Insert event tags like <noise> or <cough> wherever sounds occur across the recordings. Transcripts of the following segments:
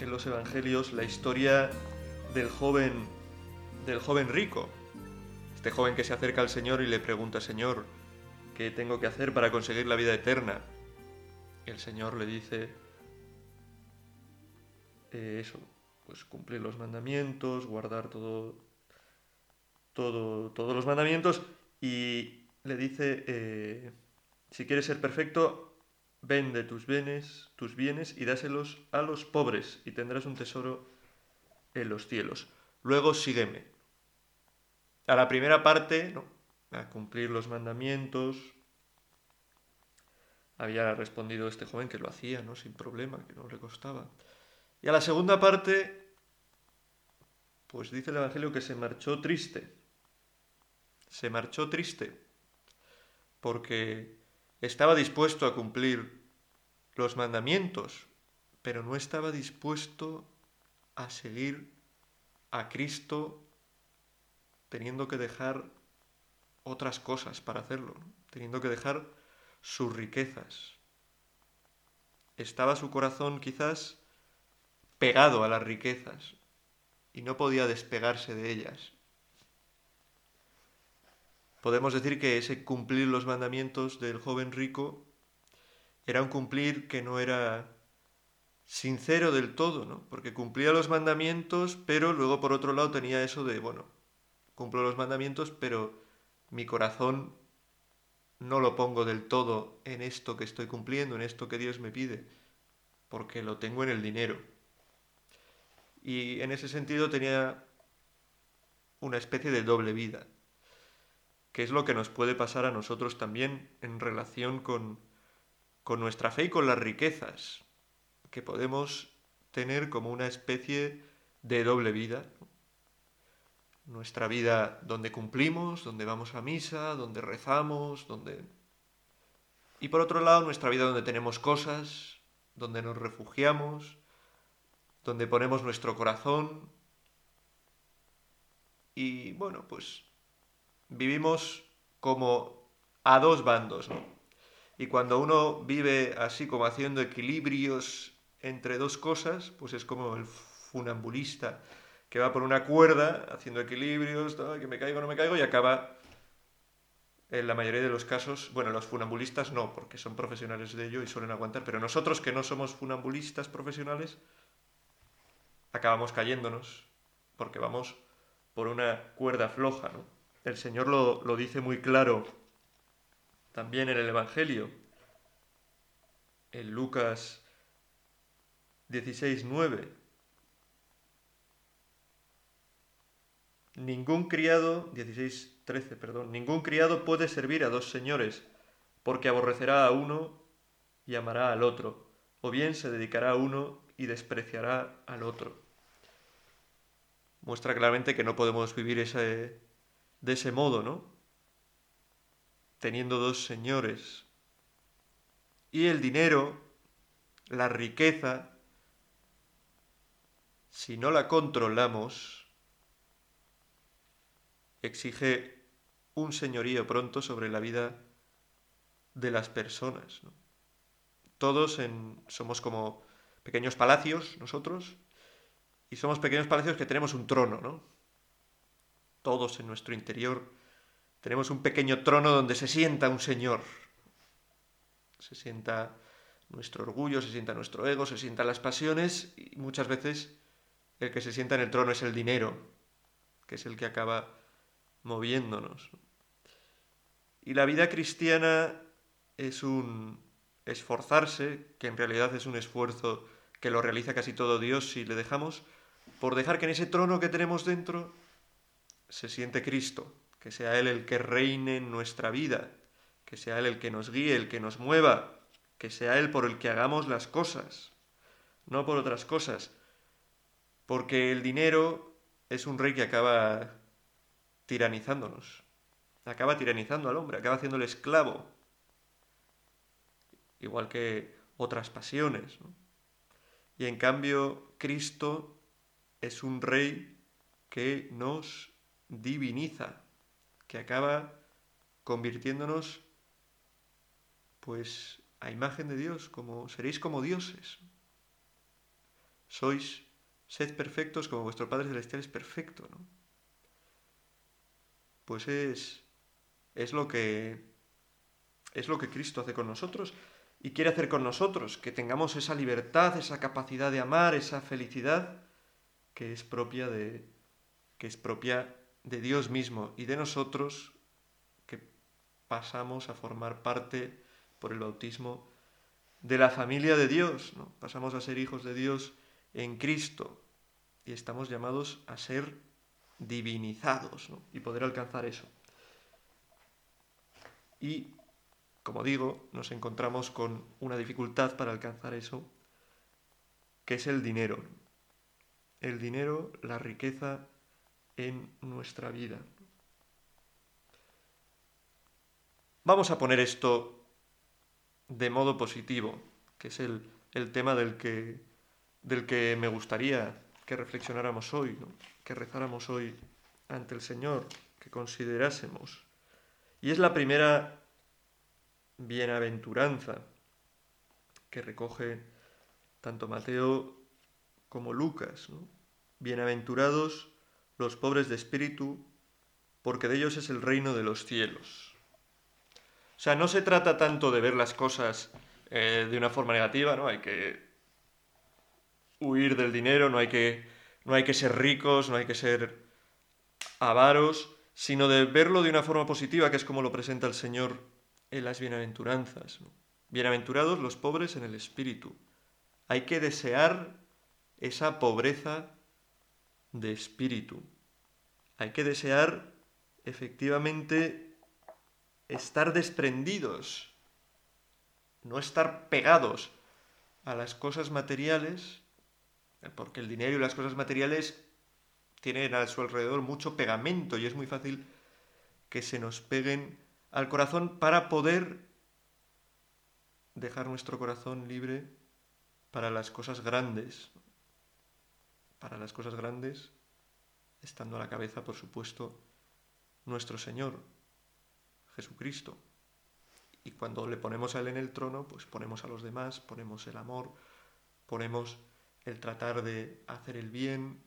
en los evangelios la historia del joven del joven rico. Este joven que se acerca al Señor y le pregunta, "Señor, ¿qué tengo que hacer para conseguir la vida eterna?" El Señor le dice eh, eso, pues cumplir los mandamientos, guardar todo todo todos los mandamientos y le dice eh, si quieres ser perfecto, Vende tus bienes, tus bienes y dáselos a los pobres y tendrás un tesoro en los cielos. Luego sígueme. A la primera parte, no, a cumplir los mandamientos. Había respondido este joven que lo hacía, ¿no? Sin problema, que no le costaba. Y a la segunda parte, pues dice el Evangelio que se marchó triste. Se marchó triste porque estaba dispuesto a cumplir los mandamientos, pero no estaba dispuesto a seguir a Cristo teniendo que dejar otras cosas para hacerlo, teniendo que dejar sus riquezas. Estaba su corazón quizás pegado a las riquezas y no podía despegarse de ellas. Podemos decir que ese cumplir los mandamientos del joven rico era un cumplir que no era sincero del todo, ¿no? Porque cumplía los mandamientos, pero luego por otro lado tenía eso de, bueno, cumplo los mandamientos, pero mi corazón no lo pongo del todo en esto que estoy cumpliendo, en esto que Dios me pide, porque lo tengo en el dinero. Y en ese sentido tenía una especie de doble vida que es lo que nos puede pasar a nosotros también en relación con, con nuestra fe y con las riquezas, que podemos tener como una especie de doble vida. Nuestra vida donde cumplimos, donde vamos a misa, donde rezamos, donde... Y por otro lado, nuestra vida donde tenemos cosas, donde nos refugiamos, donde ponemos nuestro corazón. Y bueno, pues vivimos como a dos bandos, ¿no? Y cuando uno vive así como haciendo equilibrios entre dos cosas, pues es como el funambulista que va por una cuerda haciendo equilibrios, que me caigo, no me caigo, y acaba, en la mayoría de los casos, bueno, los funambulistas no, porque son profesionales de ello y suelen aguantar, pero nosotros que no somos funambulistas profesionales, acabamos cayéndonos, porque vamos por una cuerda floja, ¿no? El Señor lo, dice muy claro también en el Evangelio. En Lucas 16, 9. Ningún criado, 16, 13, perdón, ningún criado puede servir a dos señores, porque aborrecerá a uno y amará al otro, o bien se dedicará a uno y despreciará al otro. Muestra claramente que no podemos vivir ese, de ese modo, ¿no? Teniendo dos señores. Y el dinero, la riqueza, si no la controlamos, exige un señorío pronto sobre la vida de las personas. Todos somos como pequeños palacios, nosotros, y somos pequeños palacios que tenemos un trono, ¿no? Todos en nuestro interior, tenemos un pequeño trono donde se sienta un Señor. Se sienta nuestro orgullo, se sienta nuestro ego, se sientan las pasiones y muchas veces el que se sienta en el trono es el dinero, que es el que acaba moviéndonos. Y la vida cristiana es un esforzarse, que en realidad es un esfuerzo que lo realiza casi todo Dios si le dejamos, por dejar que en ese trono que tenemos dentro se siente Cristo, que sea Él el que reine en nuestra vida, que sea Él el que nos guíe, el que nos mueva, que sea Él por el que hagamos las cosas, no por otras cosas. Porque el dinero es un rey que acaba tiranizándonos, acaba tiranizando al hombre, acaba haciéndole esclavo, igual que otras pasiones. Y en cambio, Cristo es un rey que nos diviniza, que acaba convirtiéndonos pues a imagen de Dios, como seréis como dioses. Sois sed perfectos como vuestro Padre celestial es perfecto, ¿no? Pues es es lo que es lo que Cristo hace con nosotros y quiere hacer con nosotros, que tengamos esa libertad, esa capacidad de amar, esa felicidad que es propia de que es propia de Dios mismo y de nosotros que pasamos a formar parte por el bautismo de la familia de Dios, ¿no? Pasamos a ser hijos de Dios en Cristo y estamos llamados a ser divinizados y poder alcanzar eso. Y, como digo, nos encontramos con una dificultad para alcanzar eso, que es el dinero. El dinero, la riqueza en nuestra vida. Vamos a poner esto de modo positivo, que es el, tema del que, del que me gustaría que reflexionáramos hoy, que rezáramos hoy ante el Señor, que considerásemos. Y es la primera bienaventuranza que recoge tanto Mateo como Lucas. Bienaventurados los pobres de espíritu, porque de ellos es el reino de los cielos. O sea, no se trata tanto de ver las cosas eh, de una forma negativa, ¿no? Hay que huir del dinero, no hay que, no hay que ser ricos, no hay que ser avaros, sino de verlo de una forma positiva, que es como lo presenta el Señor en las bienaventuranzas. Bienaventurados los pobres en el espíritu. Hay que desear esa pobreza de espíritu. Hay que desear efectivamente estar desprendidos, no estar pegados a las cosas materiales, porque el dinero y las cosas materiales tienen a su alrededor mucho pegamento y es muy fácil que se nos peguen al corazón para poder dejar nuestro corazón libre para las cosas grandes. Para las cosas grandes, estando a la cabeza, por supuesto, nuestro Señor, Jesucristo. Y cuando le ponemos a Él en el trono, pues ponemos a los demás, ponemos el amor, ponemos el tratar de hacer el bien,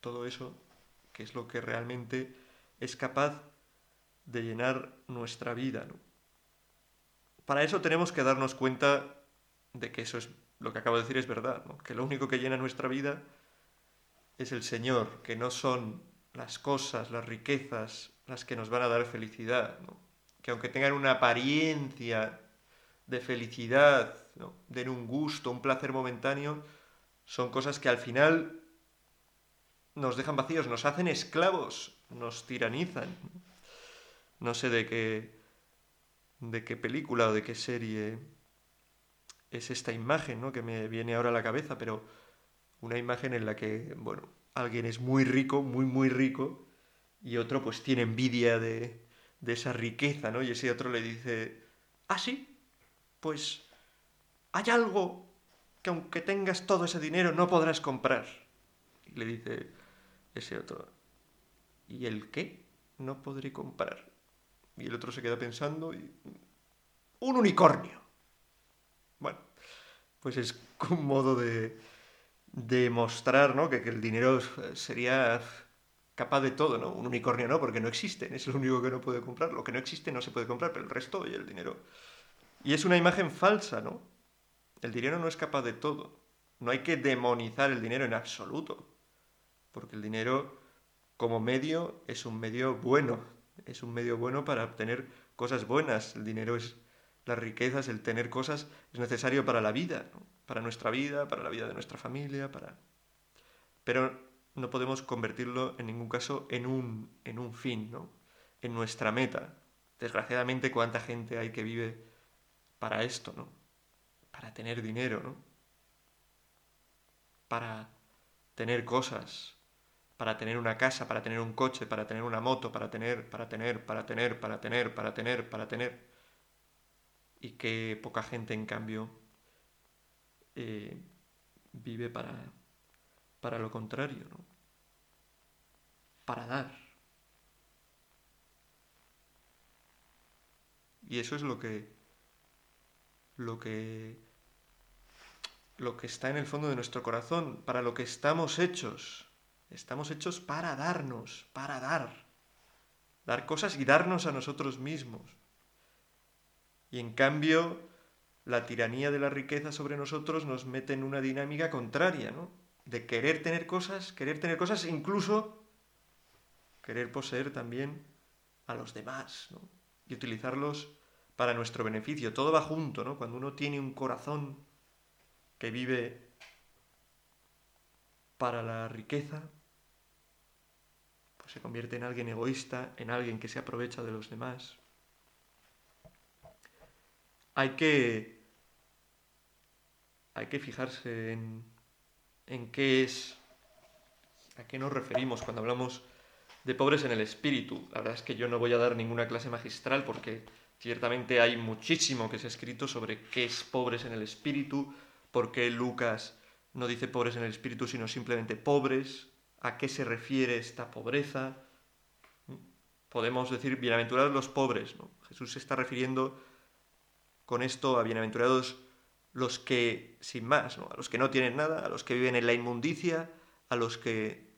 todo eso, que es lo que realmente es capaz de llenar nuestra vida. Para eso tenemos que darnos cuenta de que eso es lo que acabo de decir es verdad, que lo único que llena nuestra vida es el Señor, que no son las cosas, las riquezas, las que nos van a dar felicidad, que aunque tengan una apariencia de felicidad, ¿no? den un gusto, un placer momentáneo, son cosas que al final nos dejan vacíos, nos hacen esclavos, nos tiranizan. No sé de qué, de qué película o de qué serie es esta imagen ¿no? que me viene ahora a la cabeza, pero una imagen en la que, bueno, alguien es muy rico, muy, muy rico, y otro pues tiene envidia de, de esa riqueza, ¿no? Y ese otro le dice, ah, sí, pues hay algo que aunque tengas todo ese dinero no podrás comprar. Y le dice ese otro, ¿y el qué? No podré comprar. Y el otro se queda pensando y... Un unicornio. Pues es <laughs> un modo de, de mostrar, ¿no? Que, que el dinero sería capaz de todo, ¿no? Un unicornio no, porque no existe, es lo único que no puede comprar. Lo que no existe no se puede comprar, pero el resto y el dinero. Y es una imagen falsa, ¿no? El dinero no es capaz de todo. No hay que demonizar el dinero en absoluto, porque el dinero como medio es un medio bueno, es un medio bueno para obtener cosas buenas. El dinero es las riquezas, el tener cosas es necesario para la vida, para nuestra vida, para la vida de nuestra familia, para... Pero no podemos convertirlo en ningún caso en un, en un fin, ¿no? en nuestra meta. Desgraciadamente, cuánta gente hay que vive para esto, ¿no? Para tener dinero, ¿no? Para tener cosas, para tener una casa, para tener un coche, para tener una moto, para tener, para tener, para tener, para tener, para tener, para tener. Y que poca gente, en cambio, eh, vive para, para lo contrario, ¿no? Para dar. Y eso es lo que lo que lo que está en el fondo de nuestro corazón, para lo que estamos hechos. Estamos hechos para darnos, para dar. Dar cosas y darnos a nosotros mismos. Y en cambio, la tiranía de la riqueza sobre nosotros nos mete en una dinámica contraria, ¿no? De querer tener cosas, querer tener cosas, incluso querer poseer también a los demás, ¿no? Y utilizarlos para nuestro beneficio. Todo va junto, ¿no? Cuando uno tiene un corazón que vive para la riqueza, pues se convierte en alguien egoísta, en alguien que se aprovecha de los demás. Hay que, hay que fijarse en, en qué es, a qué nos referimos cuando hablamos de pobres en el espíritu. La verdad es que yo no voy a dar ninguna clase magistral porque ciertamente hay muchísimo que se ha escrito sobre qué es pobres en el espíritu, por qué Lucas no dice pobres en el espíritu, sino simplemente pobres, a qué se refiere esta pobreza. Podemos decir bienaventurados los pobres. ¿no? Jesús se está refiriendo con esto a bienaventurados los que, sin más, ¿no? a los que no tienen nada, a los que viven en la inmundicia, a los que...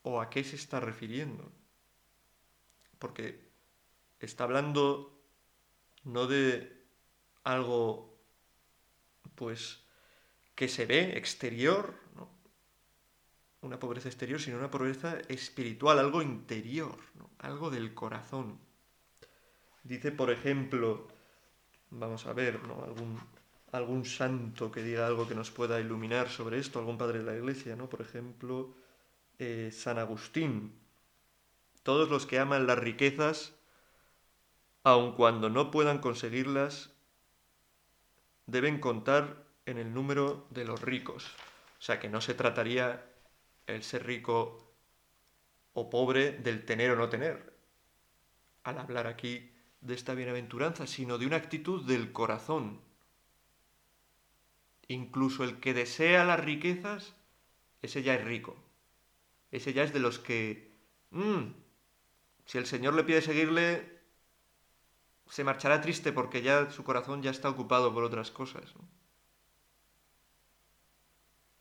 ¿O a qué se está refiriendo? Porque está hablando no de algo pues que se ve exterior, una pobreza exterior, sino una pobreza espiritual, algo interior, algo del corazón. Dice, por ejemplo, vamos a ver, ¿no? algún, algún santo que diga algo que nos pueda iluminar sobre esto, algún padre de la iglesia, ¿no? Por ejemplo, eh, San Agustín. Todos los que aman las riquezas, aun cuando no puedan conseguirlas, deben contar en el número de los ricos. O sea que no se trataría el ser rico o pobre del tener o no tener, al hablar aquí de esta bienaventuranza, sino de una actitud del corazón. Incluso el que desea las riquezas, ese ya es rico. Ese ya es de los que, mm, si el Señor le pide seguirle, se marchará triste porque ya su corazón ya está ocupado por otras cosas.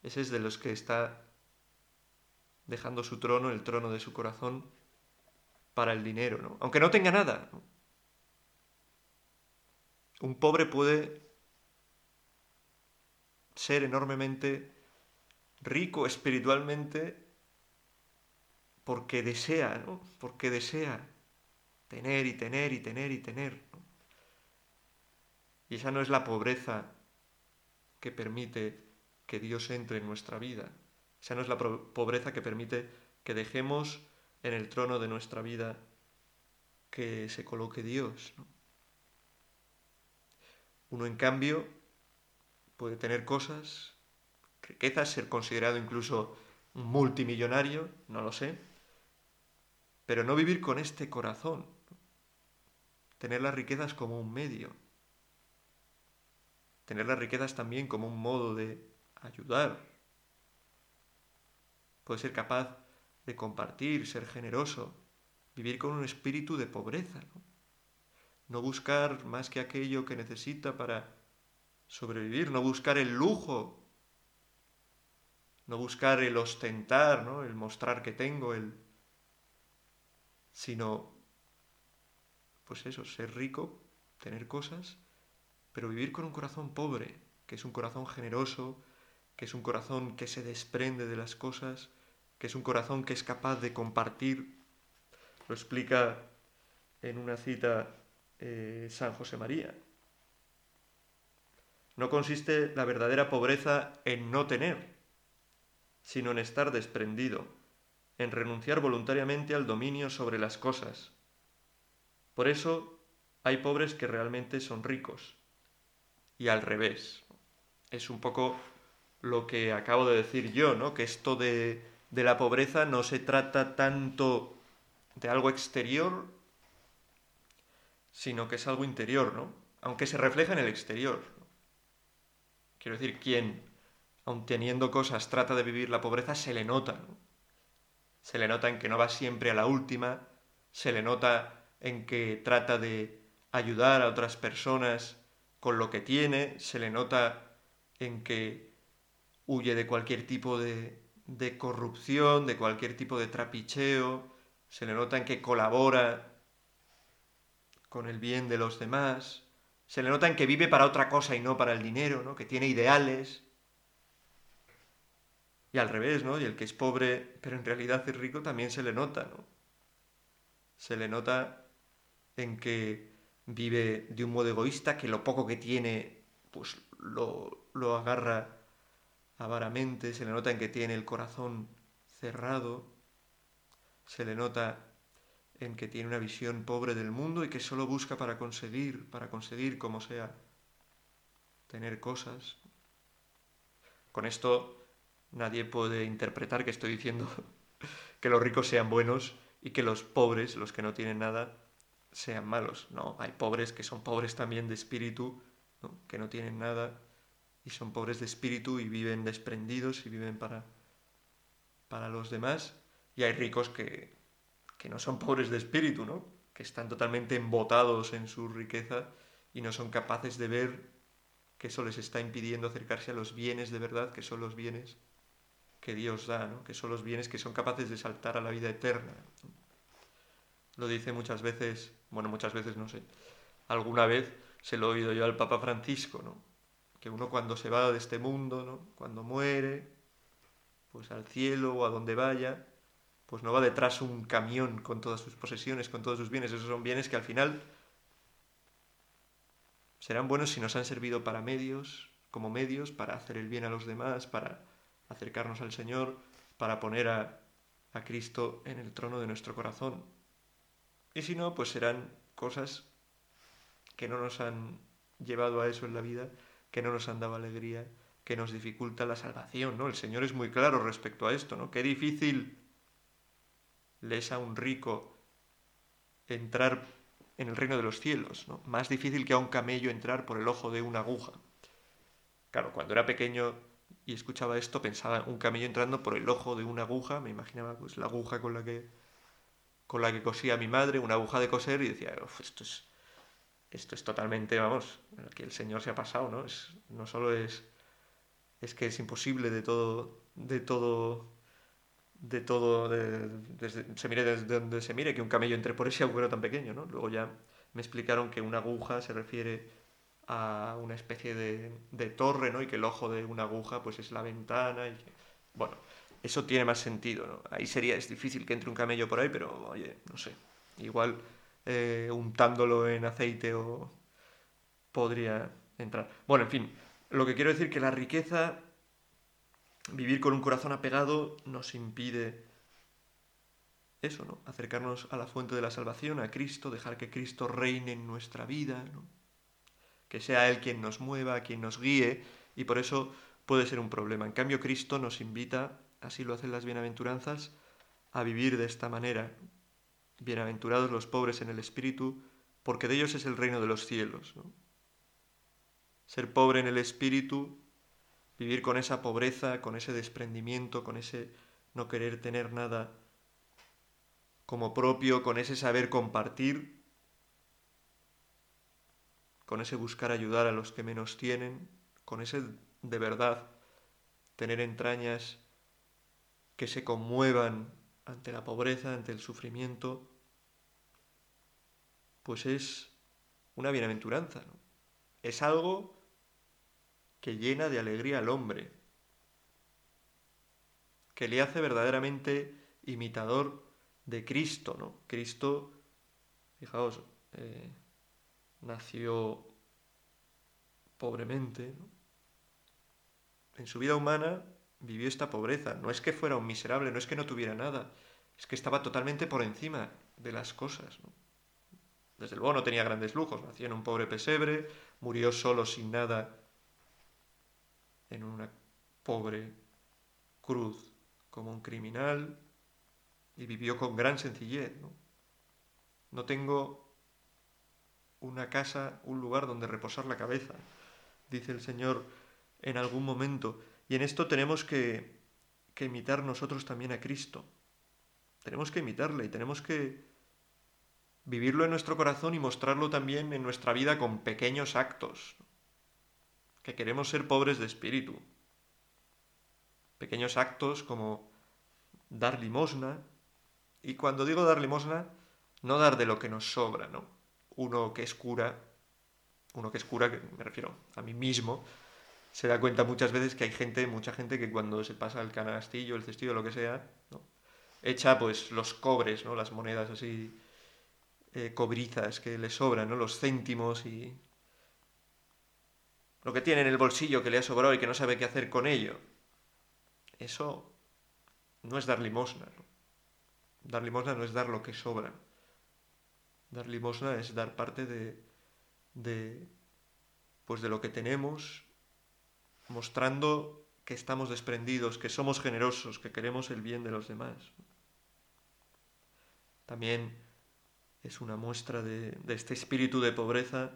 Ese es de los que está dejando su trono, el trono de su corazón, para el dinero, ¿no? Aunque no tenga nada. Un pobre puede ser enormemente rico espiritualmente porque desea, ¿no? Porque desea tener y tener y tener y tener. Y esa no es la pobreza que permite que Dios entre en nuestra vida. Esa no es la pobreza que permite que dejemos en el trono de nuestra vida que se coloque Dios. Uno, en cambio, puede tener cosas, riquezas, ser considerado incluso multimillonario, no lo sé, pero no vivir con este corazón, tener las riquezas como un medio, tener las riquezas también como un modo de ayudar. Puede ser capaz de compartir, ser generoso, vivir con un espíritu de pobreza. No buscar más que aquello que necesita para sobrevivir, no buscar el lujo, no buscar el ostentar, ¿no? el mostrar que tengo, el sino pues eso, ser rico, tener cosas, pero vivir con un corazón pobre, que es un corazón generoso, que es un corazón que se desprende de las cosas, que es un corazón que es capaz de compartir. Lo explica en una cita eh, San José María. No consiste la verdadera pobreza en no tener, sino en estar desprendido, en renunciar voluntariamente al dominio sobre las cosas, por eso hay pobres que realmente son ricos. Y al revés. Es un poco lo que acabo de decir yo, ¿no? Que esto de, de la pobreza no se trata tanto de algo exterior, sino que es algo interior, ¿no? Aunque se refleja en el exterior. Quiero decir, quien, aun teniendo cosas, trata de vivir la pobreza, se le nota, ¿no? Se le nota en que no va siempre a la última, se le nota en que trata de ayudar a otras personas con lo que tiene, se le nota en que huye de cualquier tipo de, de corrupción, de cualquier tipo de trapicheo, se le nota en que colabora con el bien de los demás, se le nota en que vive para otra cosa y no para el dinero, ¿no? que tiene ideales. Y al revés, ¿no? Y el que es pobre, pero en realidad es rico, también se le nota, ¿no? Se le nota en que vive de un modo egoísta, que lo poco que tiene, pues lo, lo agarra avaramente, se le nota en que tiene el corazón cerrado, se le nota en que tiene una visión pobre del mundo y que solo busca para conseguir, para conseguir como sea, tener cosas. Con esto nadie puede interpretar que estoy diciendo <laughs> que los ricos sean buenos y que los pobres, los que no tienen nada, sean malos. No, hay pobres que son pobres también de espíritu, que no tienen nada y son pobres de espíritu y viven desprendidos y viven para, para los demás. Y hay ricos que, que no son <laughs> pobres de espíritu, ¿no? que están totalmente embotados en su riqueza y no son capaces de ver que eso les está impidiendo acercarse a los bienes de verdad, que son los bienes que Dios da, ¿no? que son los bienes que son capaces de saltar a la vida eterna. Lo dice muchas veces, bueno, muchas veces no sé, alguna vez se lo he oído yo al Papa Francisco, ¿no? que uno cuando se va de este mundo, cuando muere, pues al cielo o a donde vaya, pues no va detrás un camión con todas sus posesiones, con todos sus bienes. Esos son bienes que al final serán buenos si nos han servido para medios, como medios, para hacer el bien a los demás, para acercarnos al Señor, para poner a, a Cristo en el trono de nuestro corazón. Y si no, pues serán cosas que no nos han llevado a eso en la vida, que no nos han dado alegría, que nos dificulta la salvación, ¿no? El Señor es muy claro respecto a esto, ¿no? Qué difícil le es a un rico entrar en el reino de los cielos, ¿no? Más difícil que a un camello entrar por el ojo de una aguja. Claro, cuando era pequeño y escuchaba esto, pensaba un camello entrando por el ojo de una aguja, me imaginaba pues la aguja con la que con la que cosía mi madre, una aguja de coser y decía, esto es esto es totalmente, vamos, que el Señor se ha pasado, ¿no? Es, no solo es es que es imposible de todo de todo de todo, desde, se mire desde donde se mire, que un camello entre por ese agujero tan pequeño, ¿no? Luego ya me explicaron que una aguja se refiere a una especie de, de torre, ¿no? Y que el ojo de una aguja, pues es la ventana y Bueno, eso tiene más sentido, ¿no? Ahí sería, es difícil que entre un camello por ahí, pero, oye, no sé, igual eh, untándolo en aceite o podría entrar. Bueno, en fin, lo que quiero decir que la riqueza vivir con un corazón apegado nos impide eso, ¿no? Acercarnos a la fuente de la salvación, a Cristo, dejar que Cristo reine en nuestra vida, ¿no? Que sea Él quien nos mueva, quien nos guíe, y por eso puede ser un problema. En cambio, Cristo nos invita, así lo hacen las bienaventuranzas, a vivir de esta manera. Bienaventurados los pobres en el espíritu, porque de ellos es el reino de los cielos. Ser pobre en el espíritu vivir con esa pobreza, con ese desprendimiento, con ese no querer tener nada como propio, con ese saber compartir, con ese buscar ayudar a los que menos tienen, con ese de verdad tener entrañas que se conmuevan ante la pobreza, ante el sufrimiento, pues es una bienaventuranza. Es algo que llena de alegría al hombre, que le hace verdaderamente imitador de Cristo, ¿no? Cristo, fijaos, eh, nació pobremente, En su vida humana vivió esta pobreza. No es que fuera un miserable, no es que no tuviera nada, es que estaba totalmente por encima de las cosas. Desde luego no tenía grandes lujos, nació en un pobre pesebre, murió solo sin nada en una pobre, cruz, como un criminal, y vivió con gran sencillez. ¿no? tengo una casa, un lugar donde reposar la cabeza, dice el Señor en algún momento. Y en esto tenemos que, que imitar nosotros también a Cristo. Tenemos que imitarle y tenemos que vivirlo en nuestro corazón y mostrarlo también en nuestra vida con pequeños actos. Que queremos ser pobres de espíritu. Pequeños actos como dar limosna. Y cuando digo dar limosna, no dar de lo que nos sobra, ¿no? Uno que es cura, uno que es cura, que me refiero a mí mismo, se da cuenta muchas veces que hay gente, mucha gente que cuando se pasa el canastillo, el cestillo, lo que sea, ¿no? echa pues los cobres, ¿no? Las monedas así eh, cobrizas que le sobran, ¿no? Los céntimos y lo que tiene en el bolsillo que le ha sobrado y que no sabe qué hacer con ello. Eso no es dar limosna. Dar limosna no es dar lo que sobra. Dar limosna es dar parte de, de, pues de lo que tenemos, mostrando que estamos desprendidos, que somos generosos, que queremos el bien de los demás. También es una muestra de este espíritu de pobreza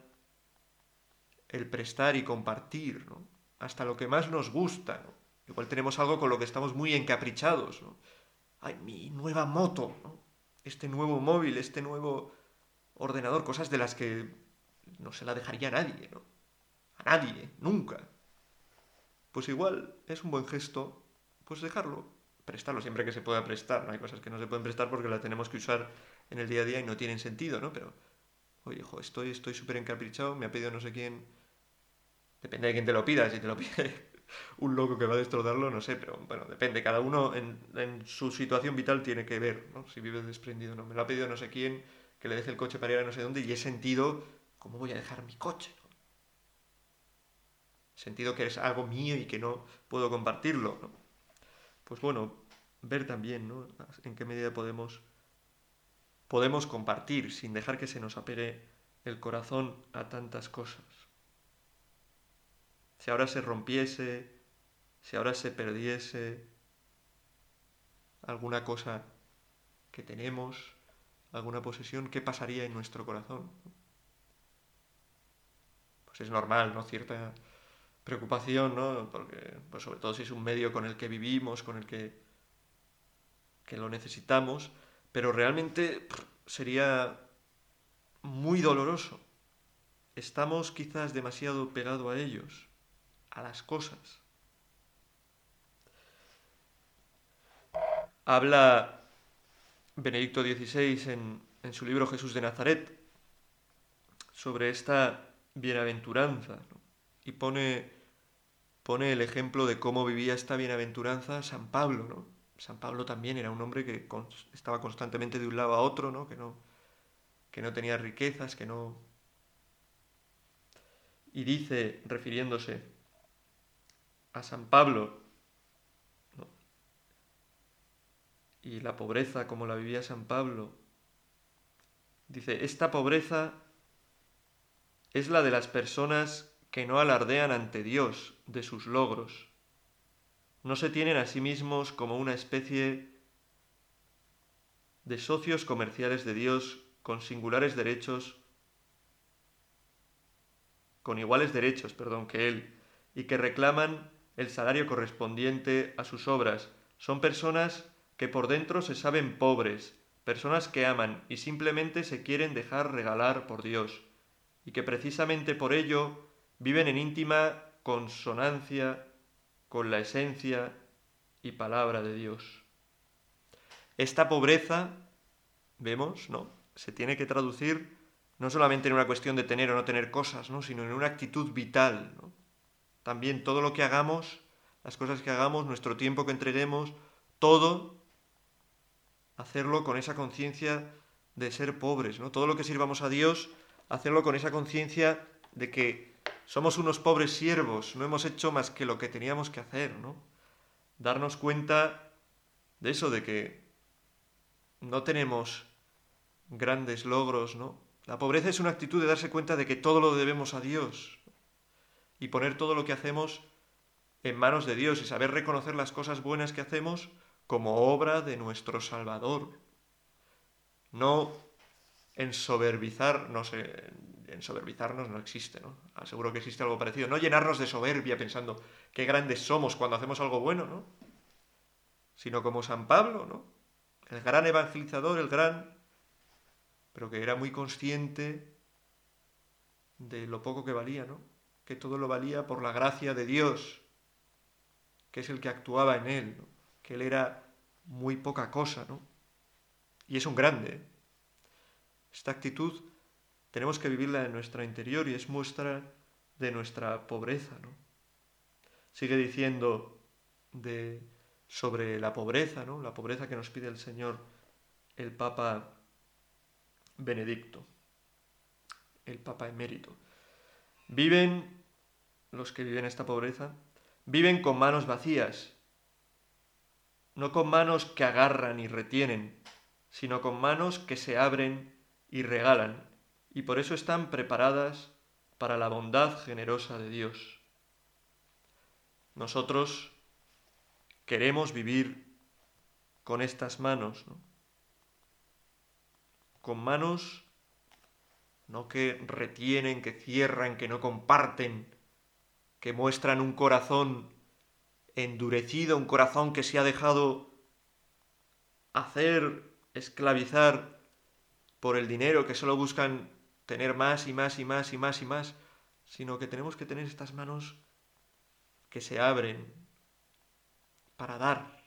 el prestar y compartir, hasta lo que más nos gusta. ¿no? Igual tenemos algo con lo que estamos muy encaprichados. ¿no? Ay, mi nueva moto, este nuevo móvil, este nuevo ordenador, cosas de las que no se la dejaría a nadie. A nadie, nunca. Pues igual es un buen gesto, pues dejarlo, prestarlo siempre que se pueda prestar. Hay cosas que no se pueden prestar porque las tenemos que usar en el día a día y no tienen sentido, ¿no? Pero, oye, hijo, estoy estoy súper encaprichado, me ha pedido no sé quién. Depende de quién te lo pida, si te lo <laughs> pide un loco que va a destrozarlo, no sé, pero bueno, depende. Cada uno en, en su situación vital tiene que ver, ¿no? Si vive desprendido o no. Me lo ha pedido no sé quién que le deje el coche para ir a no sé dónde y he sentido, ¿cómo voy a dejar mi coche? He sentido que es algo mío y que no puedo compartirlo. ¿no? Pues bueno, ver también ¿no? en qué medida podemos, podemos compartir sin dejar que se nos apegue el corazón a tantas cosas. Si ahora se rompiese, si ahora se perdiese alguna cosa que tenemos, alguna posesión, ¿qué pasaría en nuestro corazón? Pues es normal, ¿no? Cierta preocupación, ¿no? Porque, pues sobre todo si es un medio con el que vivimos, con el que, que lo necesitamos, pero realmente sería muy doloroso. Estamos quizás demasiado pegados a ellos, a las cosas. Habla Benedicto XVI en, en su libro Jesús de Nazaret sobre esta bienaventuranza y pone, pone el ejemplo de cómo vivía esta bienaventuranza San Pablo. ¿no? San Pablo también era un hombre que estaba constantemente de un lado a otro, ¿no? Que, no, que no tenía riquezas, que no... Y dice, refiriéndose a San Pablo, y la pobreza como la vivía San Pablo. Dice, esta pobreza es la de las personas que no alardean ante Dios de sus logros. No se tienen a sí mismos como una especie de socios comerciales de Dios con singulares derechos, con iguales derechos, perdón, que Él, y que reclaman el salario correspondiente a sus obras. Son personas que por dentro se saben pobres, personas que aman y simplemente se quieren dejar regalar por Dios, y que precisamente por ello viven en íntima consonancia con la esencia y palabra de Dios. Esta pobreza, vemos, ¿no? Se tiene que traducir no solamente en una cuestión de tener o no tener cosas, ¿no? sino en una actitud vital. También todo lo que hagamos, las cosas que hagamos, nuestro tiempo que entreguemos, todo hacerlo con esa conciencia de ser pobres, ¿no? Todo lo que sirvamos a Dios, hacerlo con esa conciencia de que somos unos pobres siervos, no hemos hecho más que lo que teníamos que hacer, ¿no? Darnos cuenta de eso, de que no tenemos grandes logros, ¿no? La pobreza es una actitud de darse cuenta de que todo lo debemos a Dios y poner todo lo que hacemos en manos de Dios y saber reconocer las cosas buenas que hacemos como obra de nuestro Salvador. No ensoberbizar, no sé, ensoberbizarnos no existe, ¿no? Aseguro que existe algo parecido. No llenarnos de soberbia pensando qué grandes somos cuando hacemos algo bueno, ¿no? Sino como San Pablo, ¿no? El gran evangelizador, el gran, pero que era muy consciente de lo poco que valía, ¿no? Que todo lo valía por la gracia de Dios, que es el que actuaba en él, ¿no? que él era muy poca cosa, ¿no? Y es un grande. ¿eh? Esta actitud tenemos que vivirla en nuestra interior y es muestra de nuestra pobreza, ¿no? Sigue diciendo de, sobre la pobreza, ¿no? La pobreza que nos pide el Señor el Papa Benedicto, el Papa emérito. Viven, los que viven esta pobreza, viven con manos vacías, no con manos que agarran y retienen, sino con manos que se abren y regalan, y por eso están preparadas para la bondad generosa de Dios. Nosotros queremos vivir con estas manos, con manos no que retienen, que cierran, que no comparten, que muestran un corazón endurecido, un corazón que se ha dejado hacer, esclavizar por el dinero, que solo buscan tener más y más y más y más y más, sino que tenemos que tener estas manos que se abren para dar,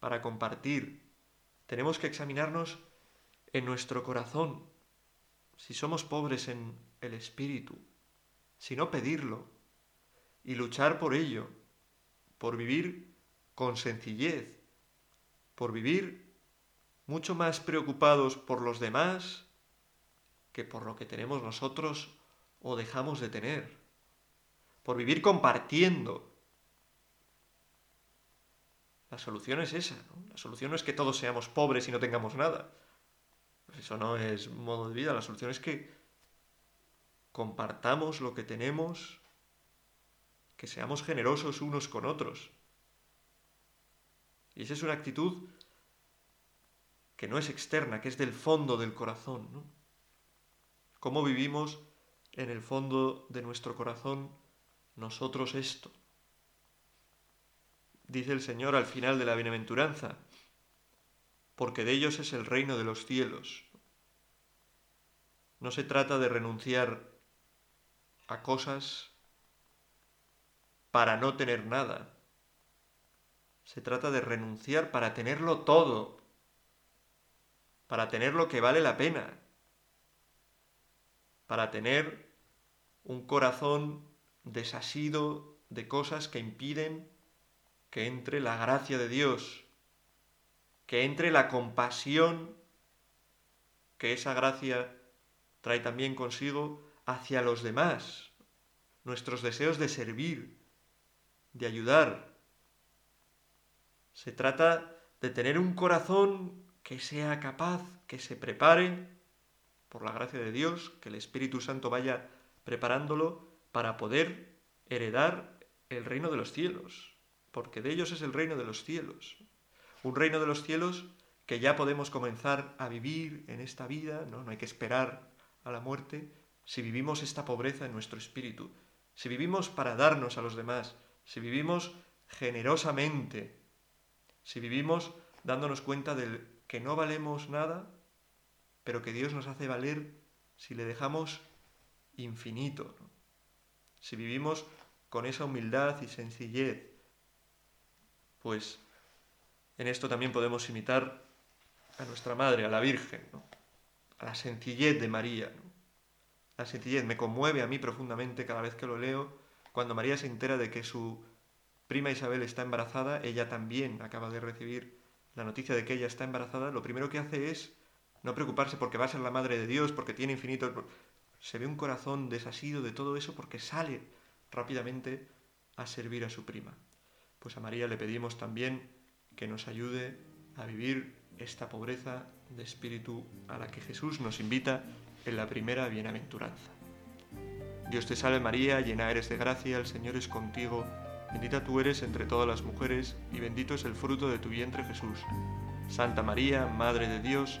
para compartir. Tenemos que examinarnos en nuestro corazón, si somos pobres en el espíritu, si no pedirlo y luchar por ello por vivir con sencillez, por vivir mucho más preocupados por los demás que por lo que tenemos nosotros o dejamos de tener, por vivir compartiendo. La solución es esa. La solución no es que todos seamos pobres y no tengamos nada. Pues eso no es modo de vida, la solución es que compartamos lo que tenemos que seamos generosos unos con otros. Y esa es una actitud que no es externa, que es del fondo del corazón. ¿no? ¿Cómo vivimos en el fondo de nuestro corazón nosotros esto? Dice el Señor al final de la bienaventuranza, porque de ellos es el reino de los cielos. No se trata de renunciar a cosas para no tener nada. Se trata de renunciar para tenerlo todo, para tener lo que vale la pena, para tener un corazón desasido de cosas que impiden que entre la gracia de Dios, que entre la compasión que esa gracia trae también consigo hacia los demás, nuestros deseos de servir, de ayudar. Se trata de tener un corazón que sea capaz, que se prepare, por la gracia de Dios, que el Espíritu Santo vaya preparándolo para poder heredar el reino de los cielos, porque de ellos es el reino de los cielos. Un reino de los cielos que ya podemos comenzar a vivir en esta vida, no, no hay que esperar a la muerte, si vivimos esta pobreza en nuestro espíritu, si vivimos para darnos a los demás, si vivimos generosamente, si vivimos dándonos cuenta de que no valemos nada, pero que Dios nos hace valer si le dejamos infinito, si vivimos con esa humildad y sencillez, pues en esto también podemos imitar a nuestra Madre, a la Virgen, a la sencillez de María. La sencillez me conmueve a mí profundamente cada vez que lo leo. Cuando María se entera de que su prima Isabel está embarazada, ella también acaba de recibir la noticia de que ella está embarazada, lo primero que hace es no preocuparse porque va a ser la madre de Dios, porque tiene infinito... Se ve un corazón desasido de todo eso porque sale rápidamente a servir a su prima. Pues a María le pedimos también que nos ayude a vivir esta pobreza de espíritu a la que Jesús nos invita en la primera bienaventuranza. Dios te salve María, llena eres de gracia, el Señor es contigo, Bendita tú eres entre todas las mujeres, y bendito es el fruto de tu vientre Jesús. Santa María, Madre de Dios,